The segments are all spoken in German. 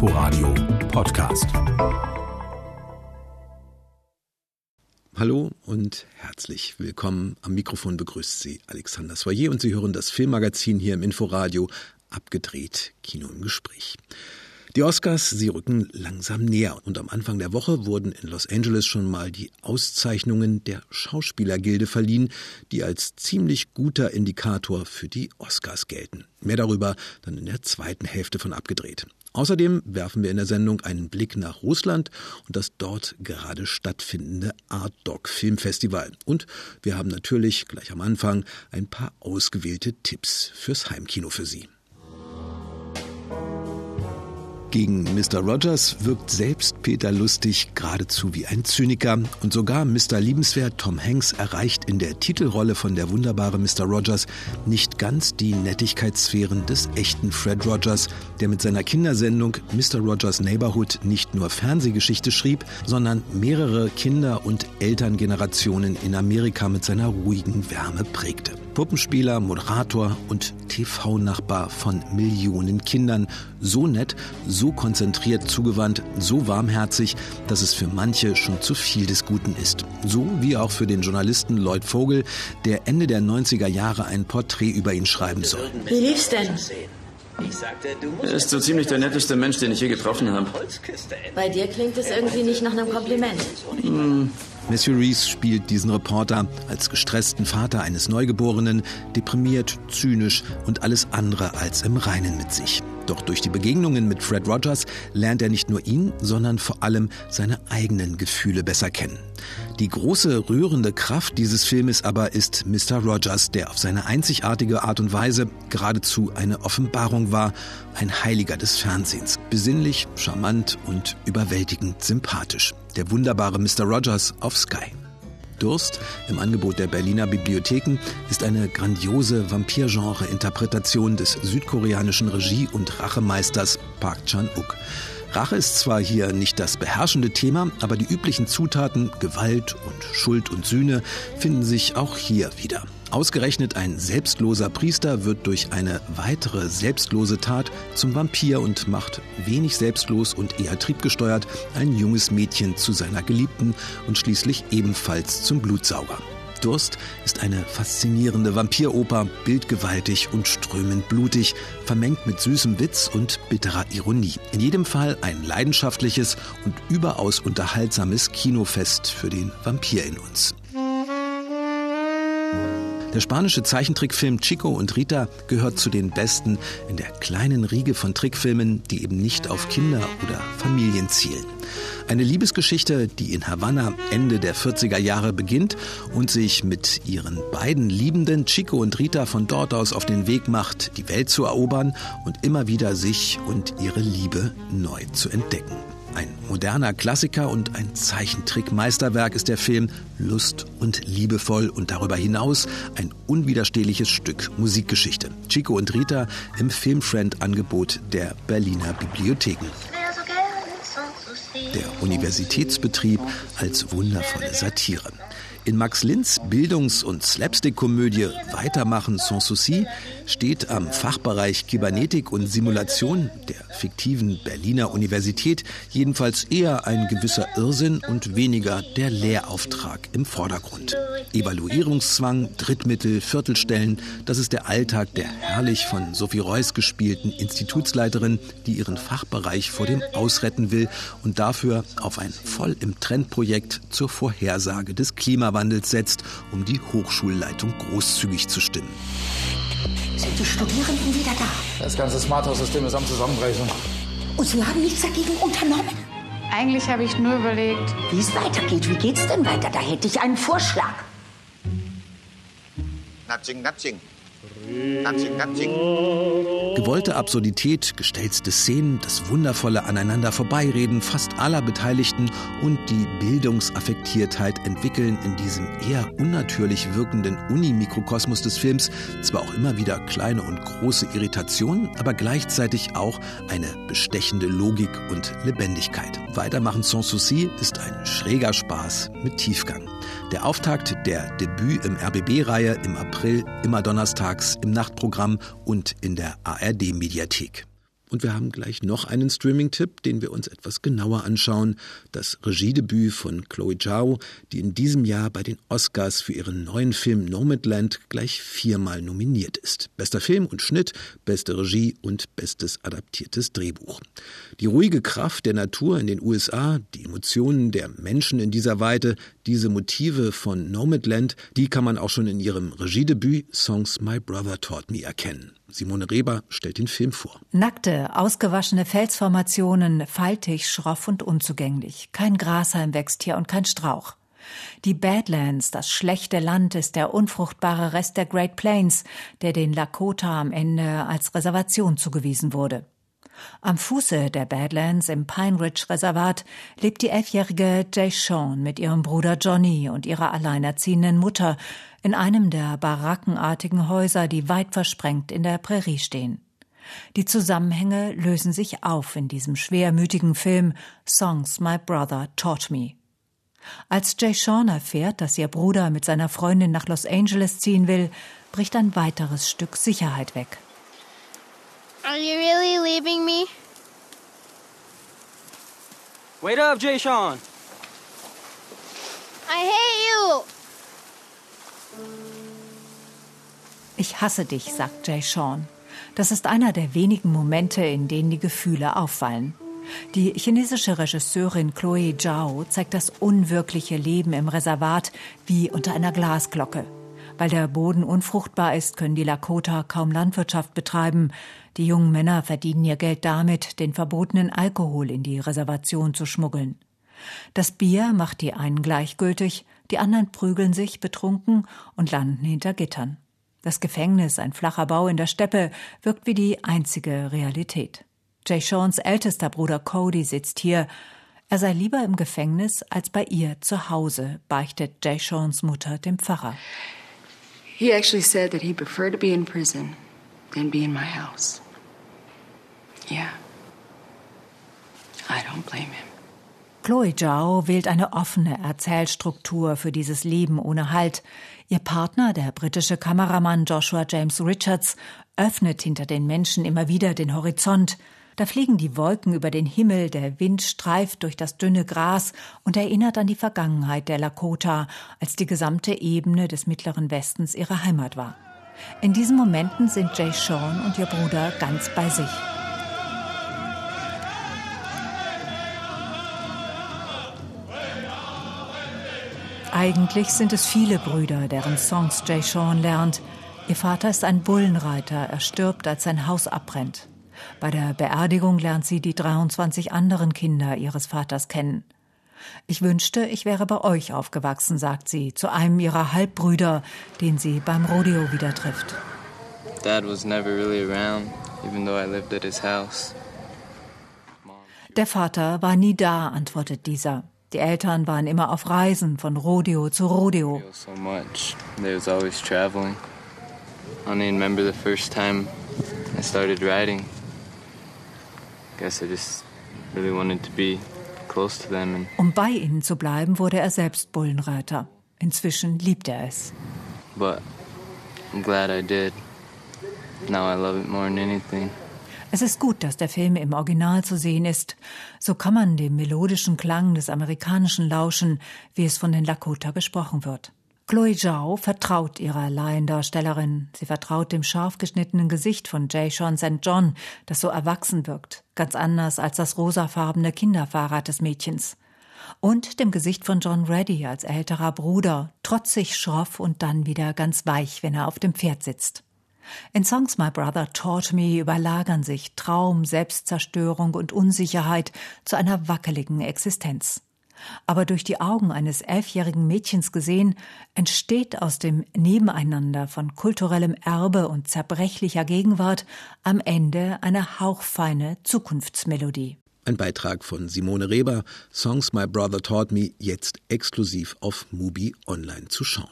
Inforadio Podcast. Hallo und herzlich willkommen. Am Mikrofon begrüßt Sie Alexander Soyer und Sie hören das Filmmagazin hier im Inforadio, abgedreht Kino im Gespräch. Die Oscars, sie rücken langsam näher und am Anfang der Woche wurden in Los Angeles schon mal die Auszeichnungen der Schauspielergilde verliehen, die als ziemlich guter Indikator für die Oscars gelten. Mehr darüber dann in der zweiten Hälfte von abgedreht. Außerdem werfen wir in der Sendung einen Blick nach Russland und das dort gerade stattfindende Art Dog Filmfestival. Und wir haben natürlich gleich am Anfang ein paar ausgewählte Tipps fürs Heimkino für Sie. Gegen Mr. Rogers wirkt selbst Peter Lustig geradezu wie ein Zyniker und sogar Mr. Liebenswert Tom Hanks erreicht in der Titelrolle von der wunderbare Mr. Rogers nicht ganz die Nettigkeitssphären des echten Fred Rogers, der mit seiner Kindersendung Mr. Rogers Neighborhood nicht nur Fernsehgeschichte schrieb, sondern mehrere Kinder- und Elterngenerationen in Amerika mit seiner ruhigen Wärme prägte. Puppenspieler, Moderator und TV-Nachbar von Millionen Kindern. So nett, so konzentriert zugewandt, so warmherzig, dass es für manche schon zu viel des Guten ist. So wie auch für den Journalisten Lloyd Vogel, der Ende der 90er Jahre ein Porträt über ihn schreiben soll. Wie lief's denn? Er ist so ziemlich der netteste Mensch, den ich je getroffen habe. Bei dir klingt es irgendwie nicht nach einem Kompliment. Hm. Matthew Reese spielt diesen Reporter als gestressten Vater eines Neugeborenen, deprimiert, zynisch und alles andere als im Reinen mit sich. Doch durch die Begegnungen mit Fred Rogers lernt er nicht nur ihn, sondern vor allem seine eigenen Gefühle besser kennen. Die große rührende Kraft dieses Filmes aber ist Mr. Rogers, der auf seine einzigartige Art und Weise geradezu eine Offenbarung war, ein Heiliger des Fernsehens. Besinnlich, charmant und überwältigend sympathisch. Der wunderbare Mr. Rogers auf Sky. Durst im Angebot der Berliner Bibliotheken ist eine grandiose Vampir-Genre-Interpretation des südkoreanischen Regie- und Rachemeisters Park Chan-wook. Rache ist zwar hier nicht das beherrschende Thema, aber die üblichen Zutaten Gewalt und Schuld und Sühne finden sich auch hier wieder. Ausgerechnet ein selbstloser Priester wird durch eine weitere selbstlose Tat zum Vampir und macht wenig selbstlos und eher triebgesteuert ein junges Mädchen zu seiner Geliebten und schließlich ebenfalls zum Blutsauger. Durst ist eine faszinierende Vampiroper, bildgewaltig und strömend blutig, vermengt mit süßem Witz und bitterer Ironie. In jedem Fall ein leidenschaftliches und überaus unterhaltsames Kinofest für den Vampir in uns. Der spanische Zeichentrickfilm Chico und Rita gehört zu den besten in der kleinen Riege von Trickfilmen, die eben nicht auf Kinder oder Familien zielen. Eine Liebesgeschichte, die in Havanna Ende der 40er Jahre beginnt und sich mit ihren beiden Liebenden Chico und Rita von dort aus auf den Weg macht, die Welt zu erobern und immer wieder sich und ihre Liebe neu zu entdecken. Ein moderner Klassiker und ein Zeichentrickmeisterwerk ist der Film Lust und liebevoll und darüber hinaus ein unwiderstehliches Stück Musikgeschichte. Chico und Rita im Filmfriend-Angebot der Berliner Bibliotheken. Der Universitätsbetrieb als wundervolle Satire. In Max Linz Bildungs- und Slapstick-Komödie Weitermachen sans souci steht am Fachbereich Kybernetik und Simulation der fiktiven Berliner Universität jedenfalls eher ein gewisser Irrsinn und weniger der Lehrauftrag im Vordergrund. Evaluierungszwang, Drittmittel, Viertelstellen, das ist der Alltag der herrlich von Sophie Reuss gespielten Institutsleiterin, die ihren Fachbereich vor dem Ausretten will und dafür auf ein voll im Trendprojekt zur Vorhersage des Klimawandels setzt, um die Hochschulleitung großzügig zu stimmen. Sind die Studierenden wieder da? Das ganze Smart House-System ist am Zusammenbrechen. Und Sie haben nichts dagegen unternommen? Eigentlich habe ich nur überlegt, wie es weitergeht. Wie geht's denn weiter? Da hätte ich einen Vorschlag. Nothing, nothing. Nothing, nothing. Gewollte Absurdität, gestellte Szenen, das wundervolle Aneinander vorbeireden fast aller Beteiligten und die Bildungsaffektiertheit entwickeln in diesem eher unnatürlich wirkenden Unimikrokosmos des Films zwar auch immer wieder kleine und große Irritationen, aber gleichzeitig auch eine bestechende Logik und Lebendigkeit. Weitermachen sans souci ist ein schräger Spaß mit Tiefgang. Der Auftakt der Debüt im RBB-Reihe im April immer donnerstags im Nachtprogramm und in der ARD-Mediathek. Und wir haben gleich noch einen Streaming-Tipp, den wir uns etwas genauer anschauen. Das Regiedebüt von Chloe Zhao, die in diesem Jahr bei den Oscars für ihren neuen Film Nomadland gleich viermal nominiert ist. Bester Film und Schnitt, beste Regie und bestes adaptiertes Drehbuch. Die ruhige Kraft der Natur in den USA, die Emotionen der Menschen in dieser Weite, diese Motive von Nomadland, die kann man auch schon in ihrem Regiedebüt Songs My Brother Taught Me erkennen. Simone Reber stellt den Film vor. Nackte, ausgewaschene Felsformationen, faltig, schroff und unzugänglich. Kein Grashalm wächst hier und kein Strauch. Die Badlands, das schlechte Land, ist der unfruchtbare Rest der Great Plains, der den Lakota am Ende als Reservation zugewiesen wurde. Am Fuße der Badlands im Pine Ridge Reservat lebt die elfjährige Jay Sean mit ihrem Bruder Johnny und ihrer alleinerziehenden Mutter in einem der barackenartigen Häuser, die weit versprengt in der Prärie stehen. Die Zusammenhänge lösen sich auf in diesem schwermütigen Film Songs My Brother Taught Me. Als Jay Sean erfährt, dass ihr Bruder mit seiner Freundin nach Los Angeles ziehen will, bricht ein weiteres Stück Sicherheit weg. Are you really leaving me? Wait up, Jay Sean. I hate you. Ich hasse dich, sagt Jay Sean. Das ist einer der wenigen Momente, in denen die Gefühle auffallen. Die chinesische Regisseurin Chloe Zhao zeigt das unwirkliche Leben im Reservat wie unter einer Glasglocke. Weil der Boden unfruchtbar ist, können die Lakota kaum Landwirtschaft betreiben. Die jungen Männer verdienen ihr Geld damit, den verbotenen Alkohol in die Reservation zu schmuggeln. Das Bier macht die einen gleichgültig, die anderen prügeln sich betrunken und landen hinter Gittern. Das Gefängnis, ein flacher Bau in der Steppe, wirkt wie die einzige Realität. Jay Seans ältester Bruder Cody sitzt hier. Er sei lieber im Gefängnis als bei ihr zu Hause, beichtet Jay Seans Mutter dem Pfarrer. He actually said that he preferred to be in prison than be in my house. Yeah. I don't blame him. Chloe Zhao wählt eine offene Erzählstruktur für dieses Leben ohne Halt. Ihr Partner, der britische Kameramann Joshua James Richards, öffnet hinter den Menschen immer wieder den Horizont. Da fliegen die Wolken über den Himmel, der Wind streift durch das dünne Gras und erinnert an die Vergangenheit der Lakota, als die gesamte Ebene des mittleren Westens ihre Heimat war. In diesen Momenten sind Jay Sean und ihr Bruder ganz bei sich. Eigentlich sind es viele Brüder, deren Songs Jay Sean lernt. Ihr Vater ist ein Bullenreiter, er stirbt, als sein Haus abbrennt. Bei der Beerdigung lernt sie die 23 anderen Kinder ihres Vaters kennen. Ich wünschte, ich wäre bei euch aufgewachsen, sagt sie zu einem ihrer Halbbrüder, den sie beim Rodeo wieder trifft. Dad was never really around, even though I lived at his house. Der Vater war nie da, antwortet dieser. Die Eltern waren immer auf Reisen von Rodeo zu Rodeo. So much. They was always traveling. I only remember the first time I started riding. Guess I just really wanted to be close to them. And um bei ihnen zu bleiben, wurde er selbst Bullenreiter. Inzwischen liebt er es. But I'm glad I did. Now I love it more than anything. Es ist gut, dass der Film im Original zu sehen ist. So kann man dem melodischen Klang des Amerikanischen lauschen, wie es von den Lakota gesprochen wird. Chloe Zhao vertraut ihrer Laiendarstellerin. Sie vertraut dem scharf geschnittenen Gesicht von Jay Sean St. John, das so erwachsen wirkt, ganz anders als das rosafarbene Kinderfahrrad des Mädchens. Und dem Gesicht von John Reddy als älterer Bruder, trotzig schroff und dann wieder ganz weich, wenn er auf dem Pferd sitzt. In Songs My Brother Taught Me überlagern sich Traum, Selbstzerstörung und Unsicherheit zu einer wackeligen Existenz. Aber durch die Augen eines elfjährigen Mädchens gesehen, entsteht aus dem Nebeneinander von kulturellem Erbe und zerbrechlicher Gegenwart am Ende eine hauchfeine Zukunftsmelodie. Ein Beitrag von Simone Reber, Songs My Brother Taught Me, jetzt exklusiv auf Mubi online zu schauen.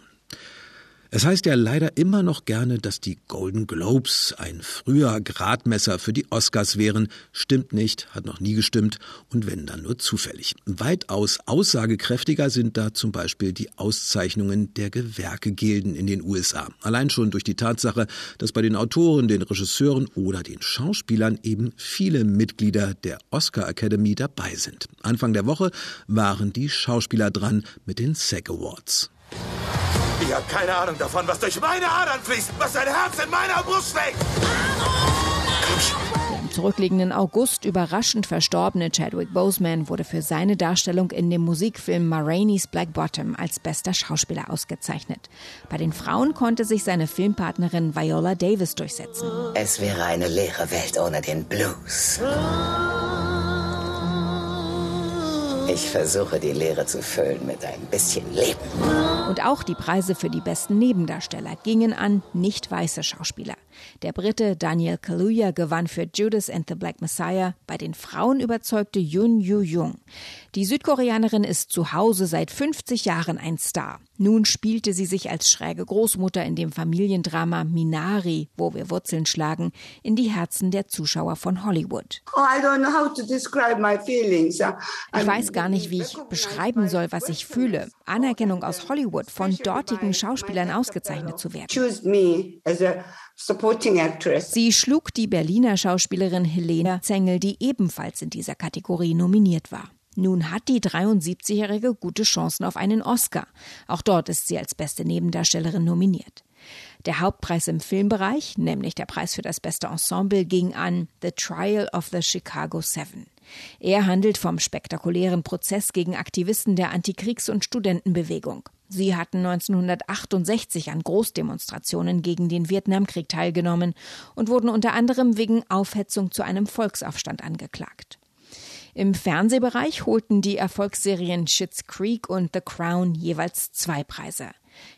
Es heißt ja leider immer noch gerne, dass die Golden Globes ein früher Gradmesser für die Oscars wären. Stimmt nicht, hat noch nie gestimmt und wenn dann nur zufällig. Weitaus aussagekräftiger sind da zum Beispiel die Auszeichnungen der Gewerkegilden in den USA. Allein schon durch die Tatsache, dass bei den Autoren, den Regisseuren oder den Schauspielern eben viele Mitglieder der Oscar Academy dabei sind. Anfang der Woche waren die Schauspieler dran mit den SAG Awards. Ich habe keine Ahnung davon, was durch meine Adern fließt, was ein Herz in meiner Brust schlägt. Der im zurückliegenden August überraschend verstorbene Chadwick Boseman wurde für seine Darstellung in dem Musikfilm Ma Rainey's Black Bottom als bester Schauspieler ausgezeichnet. Bei den Frauen konnte sich seine Filmpartnerin Viola Davis durchsetzen. Es wäre eine leere Welt ohne den Blues. Ich versuche die Leere zu füllen mit ein bisschen Leben. Und auch die Preise für die besten Nebendarsteller gingen an nicht weiße Schauspieler. Der Brite Daniel Kaluuya gewann für Judas and the Black Messiah. Bei den Frauen überzeugte Yoon Yu Jung. Die Südkoreanerin ist zu Hause seit 50 Jahren ein Star. Nun spielte sie sich als schräge Großmutter in dem Familiendrama Minari, wo wir Wurzeln schlagen, in die Herzen der Zuschauer von Hollywood. Oh, ich weiß gar nicht, wie ich beschreiben soll, was ich fühle. Anerkennung aus Hollywood von dortigen Schauspielern ausgezeichnet zu werden. Sie schlug die Berliner Schauspielerin Helena Zengel, die ebenfalls in dieser Kategorie nominiert war. Nun hat die 73-Jährige gute Chancen auf einen Oscar. Auch dort ist sie als beste Nebendarstellerin nominiert. Der Hauptpreis im Filmbereich, nämlich der Preis für das beste Ensemble, ging an The Trial of the Chicago Seven. Er handelt vom spektakulären Prozess gegen Aktivisten der Antikriegs- und Studentenbewegung. Sie hatten 1968 an Großdemonstrationen gegen den Vietnamkrieg teilgenommen und wurden unter anderem wegen Aufhetzung zu einem Volksaufstand angeklagt. Im Fernsehbereich holten die Erfolgsserien Schitt's Creek und The Crown jeweils zwei Preise.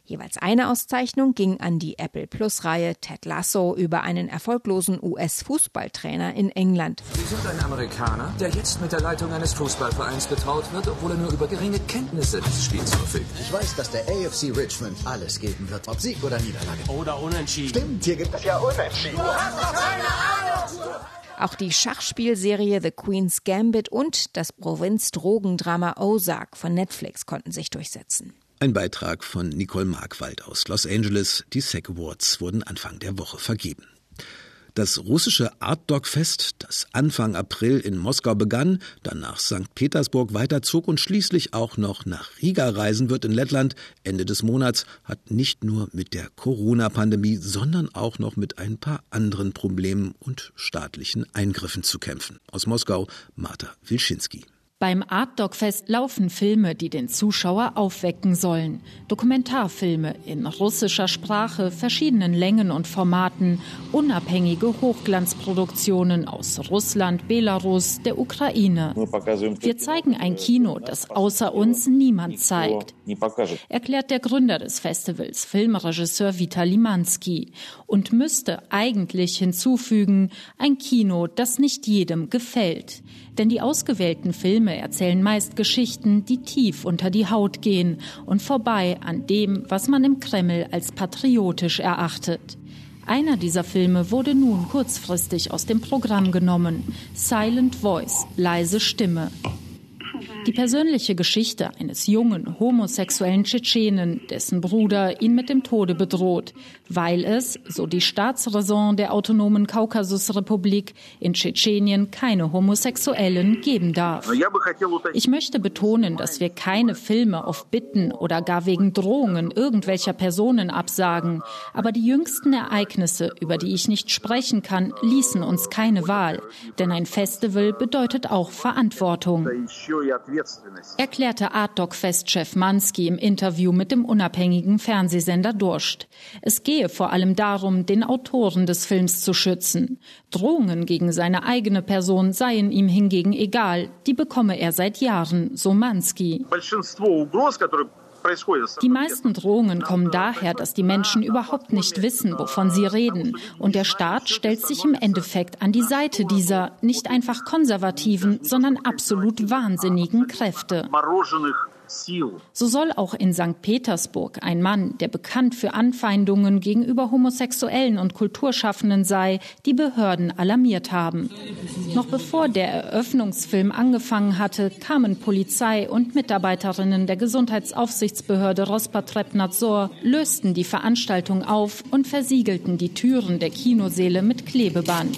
Jeweils eine Auszeichnung ging an die Apple Plus Reihe Ted Lasso über einen erfolglosen US-Fußballtrainer in England. Sie sind ein Amerikaner, der jetzt mit der Leitung eines Fußballvereins betraut wird, obwohl er nur über geringe Kenntnisse des Spiels verfügt. Ich weiß, dass der AFC Richmond alles geben wird, ob Sieg oder Niederlage. Oder Unentschieden. Stimmt, hier gibt es ja Unentschieden. Du hast doch keine Ahnung! Auch die Schachspielserie The Queen's Gambit und das Provinz-Drogendrama Ozark von Netflix konnten sich durchsetzen. Ein Beitrag von Nicole Markwald aus Los Angeles. Die SAG Awards wurden Anfang der Woche vergeben. Das russische Art Dog Fest, das Anfang April in Moskau begann, dann nach St. Petersburg weiterzog und schließlich auch noch nach Riga reisen wird in Lettland Ende des Monats, hat nicht nur mit der Corona-Pandemie, sondern auch noch mit ein paar anderen Problemen und staatlichen Eingriffen zu kämpfen. Aus Moskau Marta Wilczynski. Beim Art Dog Fest laufen Filme, die den Zuschauer aufwecken sollen. Dokumentarfilme in russischer Sprache, verschiedenen Längen und Formaten, unabhängige Hochglanzproduktionen aus Russland, Belarus, der Ukraine. Wir zeigen ein Kino, das außer uns niemand zeigt, erklärt der Gründer des Festivals, Filmregisseur Vitali Mansky, und müsste eigentlich hinzufügen, ein Kino, das nicht jedem gefällt. Denn die ausgewählten Filme erzählen meist Geschichten, die tief unter die Haut gehen und vorbei an dem, was man im Kreml als patriotisch erachtet. Einer dieser Filme wurde nun kurzfristig aus dem Programm genommen. Silent Voice, leise Stimme. Die persönliche Geschichte eines jungen homosexuellen Tschetschenen, dessen Bruder ihn mit dem Tode bedroht, weil es, so die Staatsräson der autonomen Kaukasusrepublik, in Tschetschenien keine Homosexuellen geben darf. Ich möchte betonen, dass wir keine Filme auf Bitten oder gar wegen Drohungen irgendwelcher Personen absagen, aber die jüngsten Ereignisse, über die ich nicht sprechen kann, ließen uns keine Wahl, denn ein Festival bedeutet auch Verantwortung erklärte Art Dog Festchef Mansky im Interview mit dem unabhängigen Fernsehsender Durst. Es gehe vor allem darum, den Autoren des Films zu schützen. Drohungen gegen seine eigene Person seien ihm hingegen egal, die bekomme er seit Jahren, so Mansky. Die meisten Drohungen kommen daher, dass die Menschen überhaupt nicht wissen, wovon sie reden. Und der Staat stellt sich im Endeffekt an die Seite dieser nicht einfach konservativen, sondern absolut wahnsinnigen Kräfte. So soll auch in St. Petersburg ein Mann, der bekannt für Anfeindungen gegenüber Homosexuellen und Kulturschaffenden sei, die Behörden alarmiert haben. Noch bevor der Eröffnungsfilm angefangen hatte, kamen Polizei und Mitarbeiterinnen der Gesundheitsaufsichtsbehörde Rospatrebnadzor, lösten die Veranstaltung auf und versiegelten die Türen der Kinoseele mit Klebeband.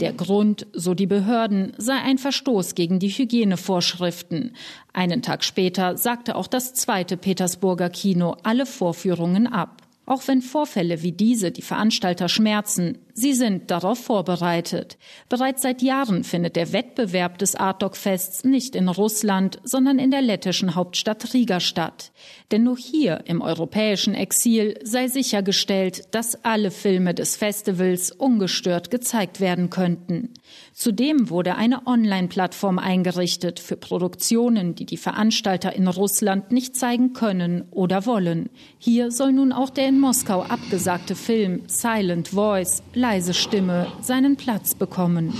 Der Grund, so die Behörden, sei ein Verstoß gegen die Hygienevorschriften. Einen Tag später sagte auch das zweite Petersburger Kino alle Vorführungen ab. Auch wenn Vorfälle wie diese die Veranstalter schmerzen, sie sind darauf vorbereitet. Bereits seit Jahren findet der Wettbewerb des Artok-Fests nicht in Russland, sondern in der lettischen Hauptstadt Riga statt. Denn nur hier im europäischen Exil sei sichergestellt, dass alle Filme des Festivals ungestört gezeigt werden könnten. Zudem wurde eine Online-Plattform eingerichtet für Produktionen, die die Veranstalter in Russland nicht zeigen können oder wollen. Hier soll nun auch der in Moskau abgesagte Film Silent Voice, leise Stimme, seinen Platz bekommen.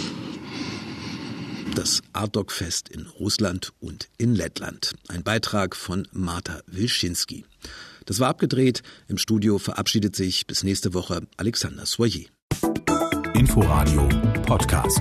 Das Ardok-Fest in Russland und in Lettland. Ein Beitrag von Marta Wilczynski. Das war abgedreht. Im Studio verabschiedet sich bis nächste Woche Alexander Soyer. Inforadio Podcast.